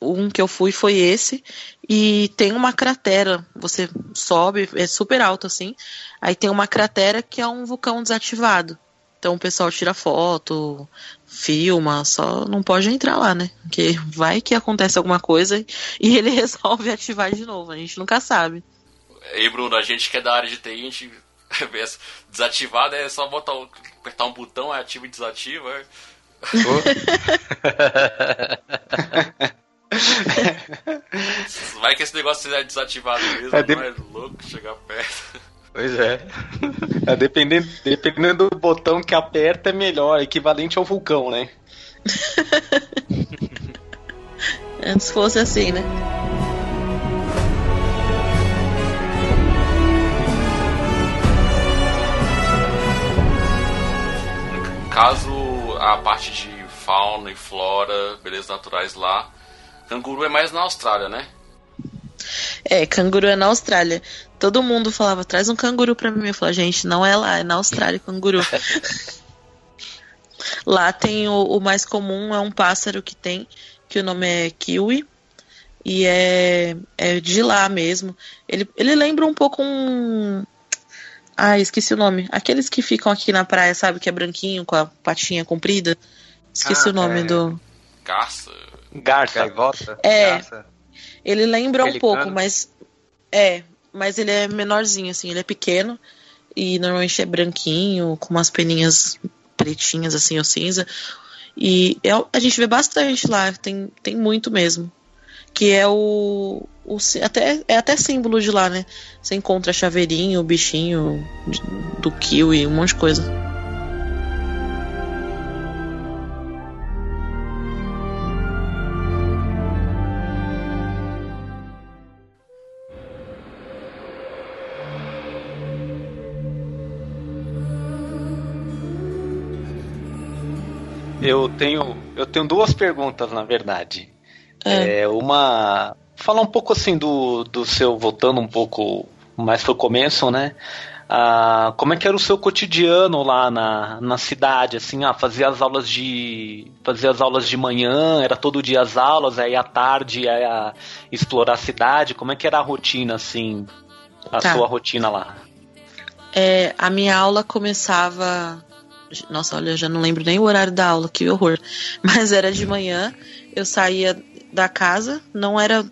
um que eu fui foi esse. E tem uma cratera. Você sobe, é super alto assim. Aí tem uma cratera que é um vulcão desativado. Então o pessoal tira foto, filma, só não pode entrar lá, né? Porque vai que acontece alguma coisa e ele resolve ativar de novo. A gente nunca sabe. E Bruno, a gente que é da área de TI, a gente desativado é só botar, apertar um botão, é ativa e desativa. É... Vai que esse negócio seja desativado mesmo, é de... não é louco chegar perto. Pois é. é dependendo, dependendo do botão que aperta, é melhor, equivalente ao vulcão, né? Antes fosse assim, né? Caso a parte de fauna e flora, belezas naturais lá, canguru é mais na Austrália, né? É, canguru é na Austrália. Todo mundo falava, traz um canguru pra mim. Eu falava, gente, não é lá, é na Austrália canguru. lá tem o, o, mais comum, é um pássaro que tem, que o nome é kiwi. E é, é de lá mesmo. Ele, ele lembra um pouco um. Ah, esqueci o nome. Aqueles que ficam aqui na praia, sabe? Que é branquinho, com a patinha comprida. Esqueci ah, o nome é... do. Garça. Garça. Gaivota. É. Garça. Ele lembra um pouco, mas é, mas ele é menorzinho assim, ele é pequeno e normalmente é branquinho, com umas peninhas pretinhas assim ou cinza. E é, a gente vê bastante lá, tem, tem muito mesmo. Que é o, o até é até símbolo de lá, né? Você encontra chaveirinho, bichinho do kiwi, um monte de coisa. Eu tenho, eu tenho duas perguntas, na verdade. É. é. uma. Falar um pouco assim do, do seu. Voltando um pouco mais pro começo, né? Ah, como é que era o seu cotidiano lá na, na cidade, assim, ah, fazia as aulas de fazia as aulas de manhã, era todo dia as aulas, aí à tarde ia explorar a cidade, como é que era a rotina, assim, a tá. sua rotina lá? É, a minha aula começava nossa, olha, eu já não lembro nem o horário da aula, que horror. Mas era de manhã, eu saía da casa, não era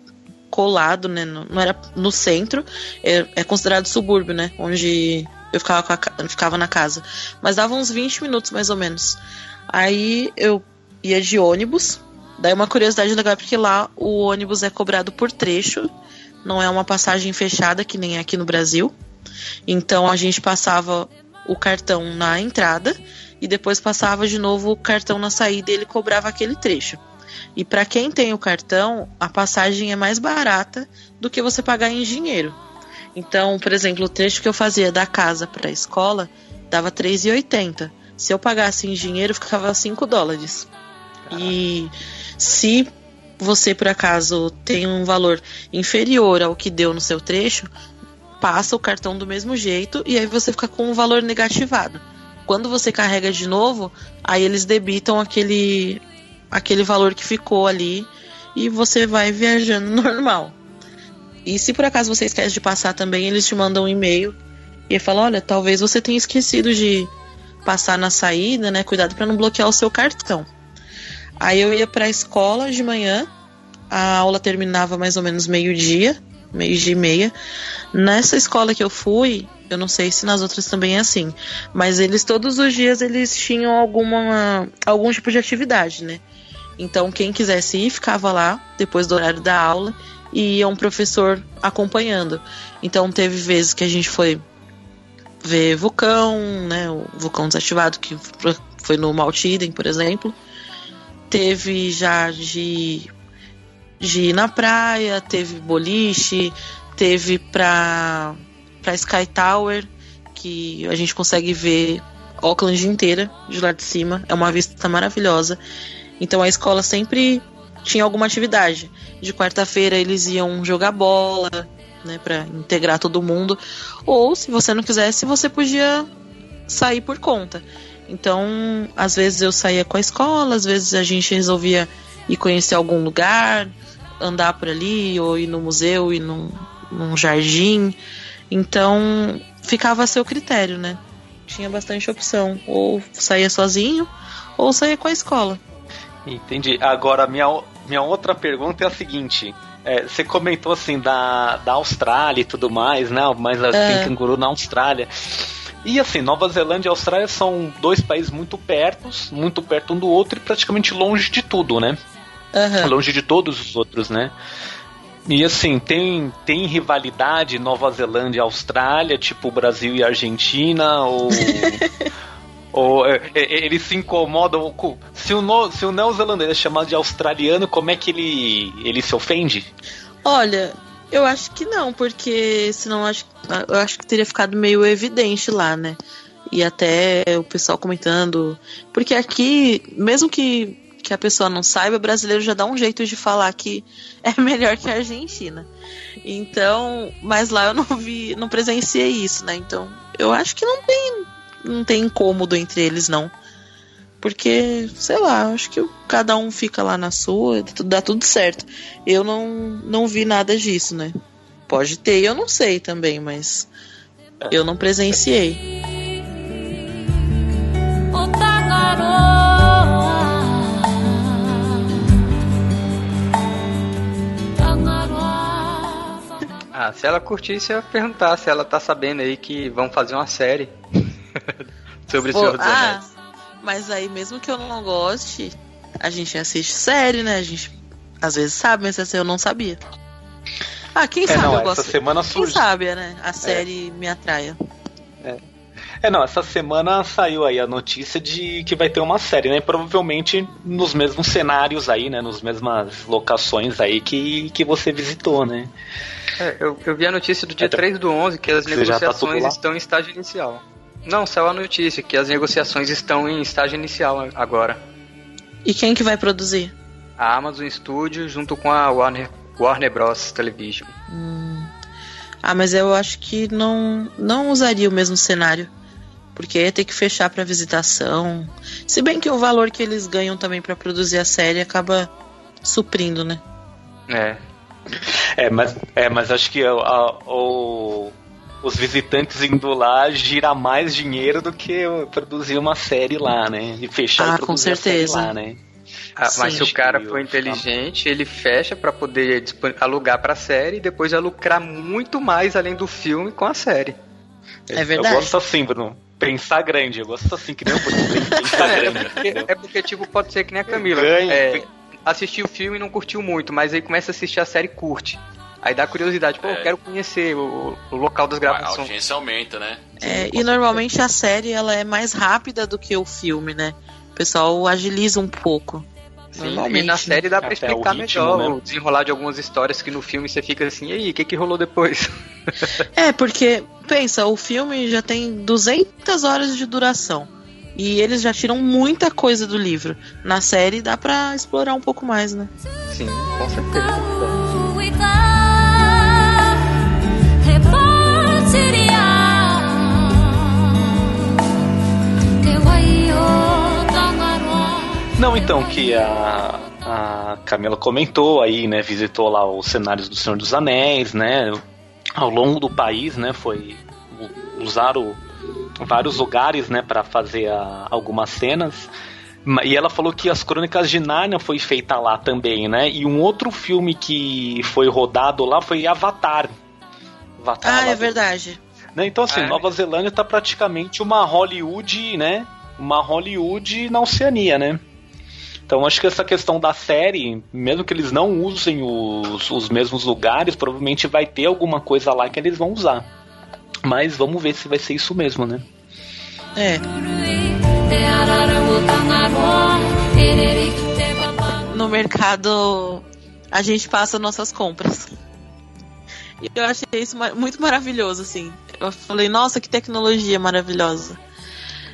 colado, né? Não era no centro, é, é considerado subúrbio, né? Onde eu ficava, a, ficava na casa. Mas dava uns 20 minutos mais ou menos. Aí eu ia de ônibus. Daí uma curiosidade legal é porque lá o ônibus é cobrado por trecho, não é uma passagem fechada que nem aqui no Brasil. Então a gente passava o cartão na entrada e depois passava de novo o cartão na saída e ele cobrava aquele trecho. E para quem tem o cartão, a passagem é mais barata do que você pagar em dinheiro. Então, por exemplo, o trecho que eu fazia da casa para a escola dava 3,80. Se eu pagasse em dinheiro, ficava 5 dólares. E se você por acaso tem um valor inferior ao que deu no seu trecho, passa o cartão do mesmo jeito e aí você fica com um valor negativado. Quando você carrega de novo, aí eles debitam aquele aquele valor que ficou ali e você vai viajando normal. E se por acaso você esquece de passar também, eles te mandam um e-mail e falam: olha, talvez você tenha esquecido de passar na saída, né? Cuidado para não bloquear o seu cartão. Aí eu ia para a escola de manhã, a aula terminava mais ou menos meio-dia meio-dia e meia. Nessa escola que eu fui, eu não sei se nas outras também é assim, mas eles todos os dias eles tinham alguma algum tipo de atividade, né? Então quem quisesse ir ficava lá depois do horário da aula e ia um professor acompanhando. Então teve vezes que a gente foi ver vulcão, né, o vulcão desativado que foi no Maltiden, por exemplo. Teve já de de ir na praia, teve boliche, teve pra, pra Sky Tower, que a gente consegue ver Auckland inteira de lá de cima. É uma vista maravilhosa. Então a escola sempre tinha alguma atividade. De quarta-feira eles iam jogar bola, né, para integrar todo mundo. Ou se você não quisesse, você podia sair por conta. Então, às vezes eu saía com a escola, às vezes a gente resolvia ir conhecer algum lugar, andar por ali, ou ir no museu, ir num, num jardim. Então, ficava a seu critério, né? Tinha bastante opção. Ou saía sozinho, ou saía com a escola. Entendi. Agora, minha, minha outra pergunta é a seguinte. É, você comentou assim da, da Austrália e tudo mais, né? Mas é. tem canguru na Austrália. E assim, Nova Zelândia e Austrália são dois países muito perto, muito perto um do outro e praticamente longe de tudo, né? uhum. longe de todos os outros, né? E assim, tem, tem rivalidade Nova Zelândia e Austrália, tipo Brasil e Argentina, ou. ou é, é, eles se incomodam com. Se o, no, se o neozelandês é chamado de australiano, como é que ele, ele se ofende? Olha, eu acho que não, porque senão eu acho, eu acho que teria ficado meio evidente lá, né? E até o pessoal comentando. Porque aqui, mesmo que que a pessoa não saiba, o brasileiro já dá um jeito de falar que é melhor que a Argentina. Então, mas lá eu não vi, não presenciei isso, né? Então, eu acho que não tem não tem incômodo entre eles não. Porque, sei lá, acho que cada um fica lá na sua, dá tudo certo. Eu não não vi nada disso, né? Pode ter, eu não sei também, mas eu não presenciei. Ah, se ela curtisse, eu ia perguntar se ela tá sabendo aí que vão fazer uma série sobre Pô, Senhor dos ah, Anéis. Mas aí, mesmo que eu não goste, a gente assiste série, né? A gente às vezes sabe, mas essa eu não sabia. Ah, quem é, sabe não, eu essa gosto. Semana quem surge. sabe, né? A série é. me atraia. É. É, não, essa semana saiu aí a notícia de que vai ter uma série, né? Provavelmente nos mesmos cenários aí, né? Nos mesmas locações aí que, que você visitou, né? É, eu, eu vi a notícia do dia é, 3 do 11 que as tá negociações tá estão em estágio inicial. Não, saiu a notícia que as negociações estão em estágio inicial agora. E quem que vai produzir? A Amazon Studio junto com a Warner, Warner Bros. Television. Hum. Ah, mas eu acho que não, não usaria o mesmo cenário. Porque ia ter que fechar para visitação. Se bem que o valor que eles ganham também para produzir a série acaba suprindo, né? É, é, mas, é, mas acho que a, a, o, os visitantes indo lá gira mais dinheiro do que produzir uma série lá, né? E fechar ah, e com certeza. lá, né? Ah, mas se o cara for inteligente, ele fecha para poder alugar para a série e depois já lucrar muito mais além do filme com a série. É verdade. Eu gosto assim, Bruno. Pensar grande, eu gosto assim, que nem o Bruno. Pensar é, grande. É porque, é porque, tipo, pode ser que nem a Camila. Ganha, é, assistiu o filme e não curtiu muito, mas aí começa a assistir a série e curte. Aí dá curiosidade, pô, é. eu quero conhecer o, o local das gravações. A audiência aumenta, né? É, e normalmente a série ela é mais rápida do que o filme, né? O pessoal agiliza um pouco. Sim, e na série dá pra explicar ritmo, melhor né? o desenrolar de algumas histórias que no filme você fica assim, e aí, o que, que rolou depois? é, porque, pensa, o filme já tem 200 horas de duração. E eles já tiram muita coisa do livro. Na série dá pra explorar um pouco mais, né? Sim, com certeza. Não, então, que a, a Camila comentou aí, né? Visitou lá os cenários do Senhor dos Anéis, né? Ao longo do país, né? Foi usar o, vários lugares, né, para fazer a, algumas cenas. E ela falou que as Crônicas de Nárnia foi feita lá também, né? E um outro filme que foi rodado lá foi Avatar. Avatar ah, é verdade. Né? Então, assim, ah, Nova Zelândia tá praticamente uma Hollywood, né? Uma Hollywood na Oceania, né? Então, acho que essa questão da série, mesmo que eles não usem os, os mesmos lugares, provavelmente vai ter alguma coisa lá que eles vão usar. Mas vamos ver se vai ser isso mesmo, né? É. No mercado a gente passa nossas compras. E eu achei isso muito maravilhoso, assim. Eu falei, nossa, que tecnologia maravilhosa.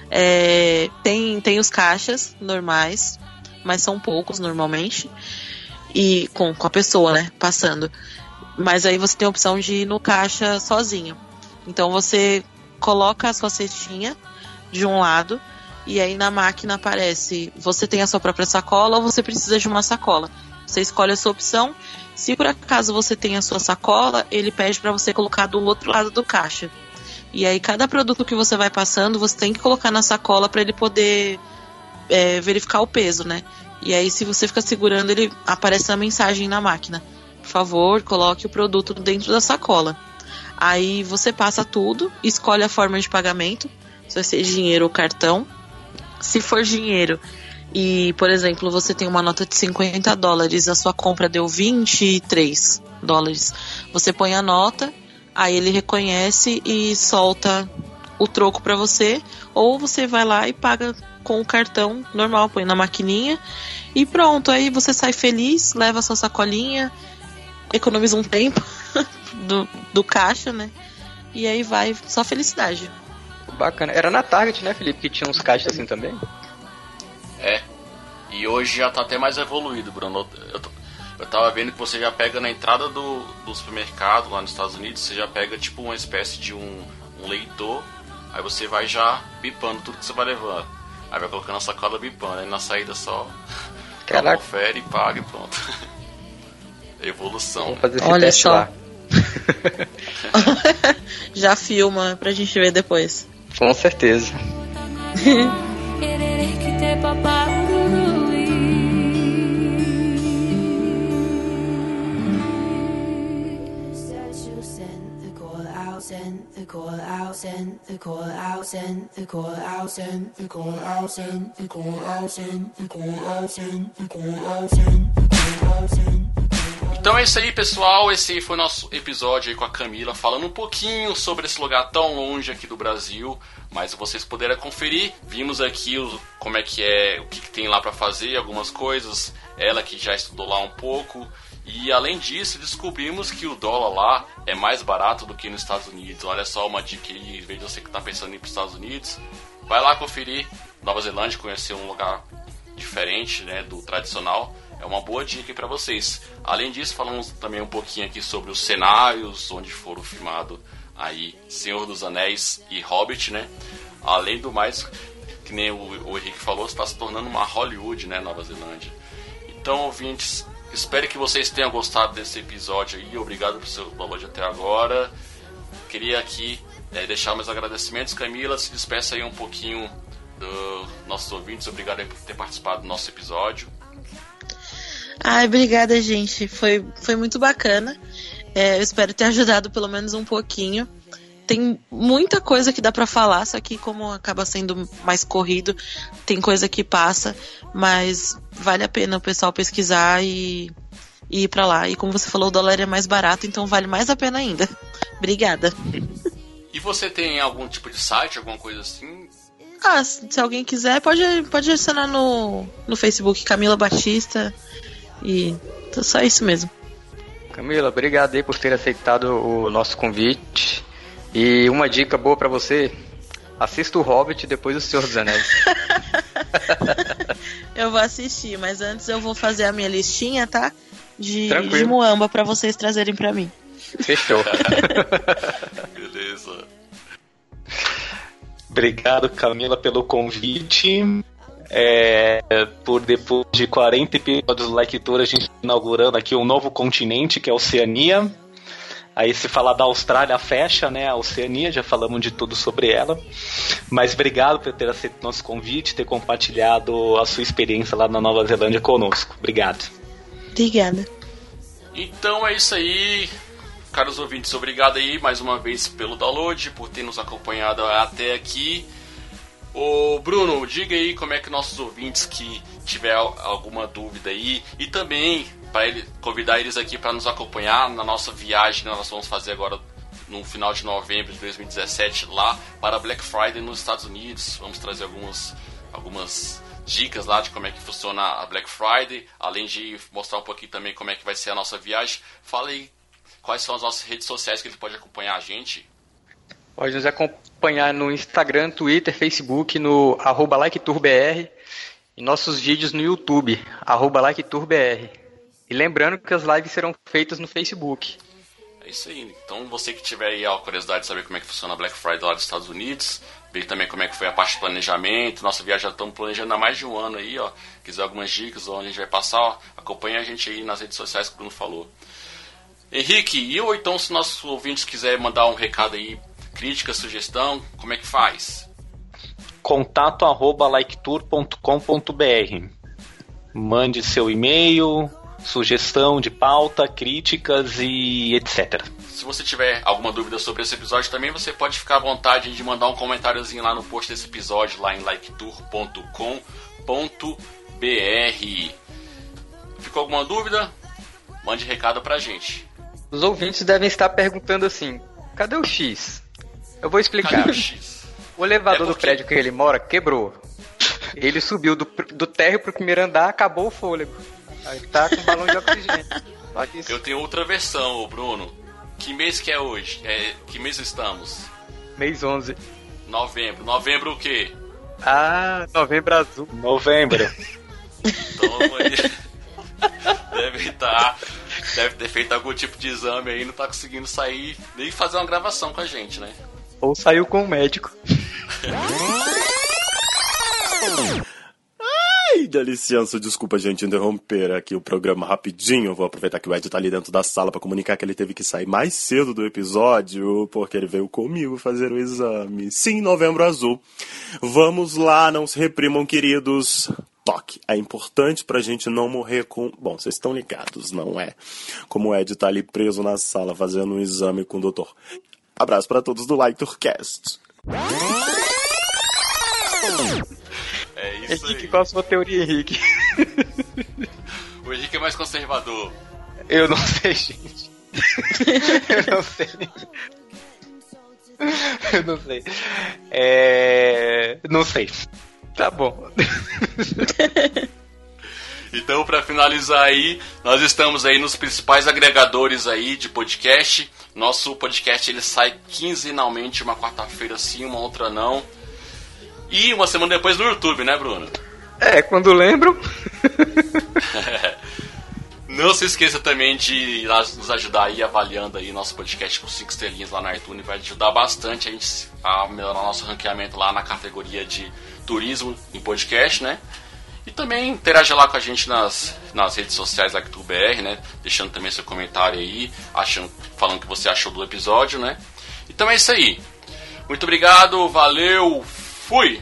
É, tem, tem os caixas normais, mas são poucos normalmente. E com, com a pessoa, né, passando. Mas aí você tem a opção de ir no caixa sozinho. Então você coloca a sua cestinha de um lado e aí na máquina aparece você tem a sua própria sacola ou você precisa de uma sacola. Você escolhe a sua opção. Se por acaso você tem a sua sacola, ele pede para você colocar do outro lado do caixa. E aí cada produto que você vai passando, você tem que colocar na sacola para ele poder é, verificar o peso, né? E aí se você fica segurando, ele aparece a mensagem na máquina. Por favor, coloque o produto dentro da sacola. Aí você passa tudo, escolhe a forma de pagamento, se vai ser dinheiro ou cartão. Se for dinheiro, e, por exemplo, você tem uma nota de 50 dólares, a sua compra deu 23 dólares. Você põe a nota, aí ele reconhece e solta o troco para você, ou você vai lá e paga com o cartão normal, põe na maquininha e pronto. Aí você sai feliz, leva a sua sacolinha, economiza um tempo do, do caixa, né? E aí vai só felicidade. Bacana. Era na Target, né, Felipe, que tinha uns caixas assim também? É. E hoje já tá até mais evoluído, Bruno. Eu, tô, eu tava vendo que você já pega na entrada do, do supermercado lá nos Estados Unidos, você já pega tipo uma espécie de um, um leitor, aí você vai já bipando tudo que você vai levando. Aí vai colocando a sacola bipando, aí na saída só Caraca. confere e paga e pronto. Evolução. Vamos fazer esse Olha só. lá. Já filma pra gente ver depois. Com certeza. Então é isso aí, pessoal. Esse foi o nosso episódio aí com a Camila, falando um pouquinho sobre esse lugar tão longe aqui do Brasil. Mas vocês puderam conferir. Vimos aqui o, como é que é, o que, que tem lá para fazer, algumas coisas. Ela que já estudou lá um pouco. E além disso, descobrimos que o dólar lá é mais barato do que nos Estados Unidos. Olha só uma dica aí, em vez de você que está pensando em ir para os Estados Unidos, vai lá conferir Nova Zelândia, conhecer um lugar diferente né, do tradicional. É uma boa dica para vocês. Além disso, falamos também um pouquinho aqui sobre os cenários onde foram filmados aí Senhor dos Anéis e Hobbit, né? Além do mais, que nem o, o Henrique falou, está se tornando uma Hollywood, né, Nova Zelândia. Então, ouvintes, espero que vocês tenham gostado desse episódio aí. Obrigado por seu download até agora. Queria aqui eh, deixar meus agradecimentos. Camila, se despeça aí um pouquinho dos nossos ouvintes. Obrigado por ter participado do nosso episódio. Ai, obrigada, gente. Foi, foi muito bacana. É, eu espero ter ajudado pelo menos um pouquinho. Tem muita coisa que dá pra falar, só que como acaba sendo mais corrido, tem coisa que passa, mas vale a pena o pessoal pesquisar e, e ir pra lá. E como você falou, o dólar é mais barato, então vale mais a pena ainda. Obrigada. E você tem algum tipo de site, alguma coisa assim? Ah, se alguém quiser, pode, pode adicionar no, no Facebook Camila Batista. E só isso mesmo. Camila, obrigado aí por ter aceitado o nosso convite. E uma dica boa pra você: assista o Hobbit e depois o Senhor dos Anéis. eu vou assistir, mas antes eu vou fazer a minha listinha, tá? De, Tranquilo. de Muamba pra vocês trazerem pra mim. Fechou. Beleza. Obrigado, Camila, pelo convite. É, por depois de 40 episódios do Like Tour, a gente tá inaugurando aqui um novo continente, que é a Oceania. Aí se falar da Austrália, fecha, né? A Oceania, já falamos de tudo sobre ela. Mas obrigado por ter aceito nosso convite, ter compartilhado a sua experiência lá na Nova Zelândia conosco. Obrigado. Obrigada. Então é isso aí, caros ouvintes. Obrigado aí mais uma vez pelo download, por ter nos acompanhado até aqui. Ô Bruno, diga aí como é que nossos ouvintes que tiver alguma dúvida aí e também para ele convidar eles aqui para nos acompanhar na nossa viagem que nós vamos fazer agora no final de novembro de 2017 lá para Black Friday nos Estados Unidos. Vamos trazer algumas algumas dicas lá de como é que funciona a Black Friday, além de mostrar um pouquinho também como é que vai ser a nossa viagem. Fala aí quais são as nossas redes sociais que ele pode acompanhar a gente. Pode nos acompanhar no Instagram, Twitter, Facebook, no arroba LikeTourBR e nossos vídeos no YouTube, arroba LikeTourBR. E lembrando que as lives serão feitas no Facebook. É isso aí. Então você que tiver aí a curiosidade de saber como é que funciona a Black Friday lá dos Estados Unidos, ver também como é que foi a parte de planejamento. Nossa viagem já estamos planejando há mais de um ano aí, ó. Quiser algumas dicas onde a gente vai passar, ó, acompanha a gente aí nas redes sociais que o Bruno falou. Henrique, e ou então se nossos ouvintes quiserem mandar um recado aí, crítica, sugestão, como é que faz? Contato arroba liketour.com.br Mande seu e-mail, sugestão de pauta, críticas e etc. Se você tiver alguma dúvida sobre esse episódio também, você pode ficar à vontade de mandar um comentáriozinho lá no post desse episódio, lá em liketour.com.br. Ficou alguma dúvida? Mande recado pra gente. Os ouvintes devem estar perguntando assim: cadê o X? Eu vou explicar. Cadê o X? O elevador É porque- do prédio que ele mora quebrou. Ele subiu do, do térreo pro primeiro andar, acabou o fôlego. Aí tá com balão de oxigênio. Eu tenho outra versão, Bruno. Que mês que é hoje? É, que mês estamos? mês 11. Novembro. Novembro o quê? Ah, novembro azul. Novembro. Então ele deve estar. Deve ter feito algum tipo de exame aí, não tá conseguindo sair nem fazer uma gravação com a gente, né? Ou saiu com o médico. Ai, dá licença, desculpa, gente, interromper aqui o programa rapidinho. Vou aproveitar que o Ed tá ali dentro da sala pra comunicar que ele teve que sair mais cedo do episódio, porque ele veio comigo fazer o exame. Sim, novembro azul. Vamos lá, não se reprimam, queridos. Toque. É importante pra gente não morrer com. Bom, vocês estão ligados, não é? Como o Ed tá ali preso na sala fazendo um exame com o doutor. Abraço pra todos do Lightercast. Henrique, qual a sua teoria, Henrique? O Henrique é mais conservador. Eu não sei, gente. Eu não sei. Eu não sei. É. Não sei. Tá bom. Então, pra finalizar aí, nós estamos aí nos principais agregadores aí de podcast. Nosso podcast ele sai quinzenalmente, uma quarta-feira sim, uma outra não. E uma semana depois no YouTube, né, Bruno? É, quando lembro. Não se esqueça também de nos ajudar aí avaliando aí nosso podcast com 5 estrelinhas lá na iTunes. Vai ajudar bastante a gente a melhorar nosso ranqueamento lá na categoria de turismo em podcast, né? E também interage lá com a gente nas, nas redes sociais da BR, né? Deixando também seu comentário aí, achando, falando o que você achou do episódio, né? Então é isso aí. Muito obrigado, valeu, Fui!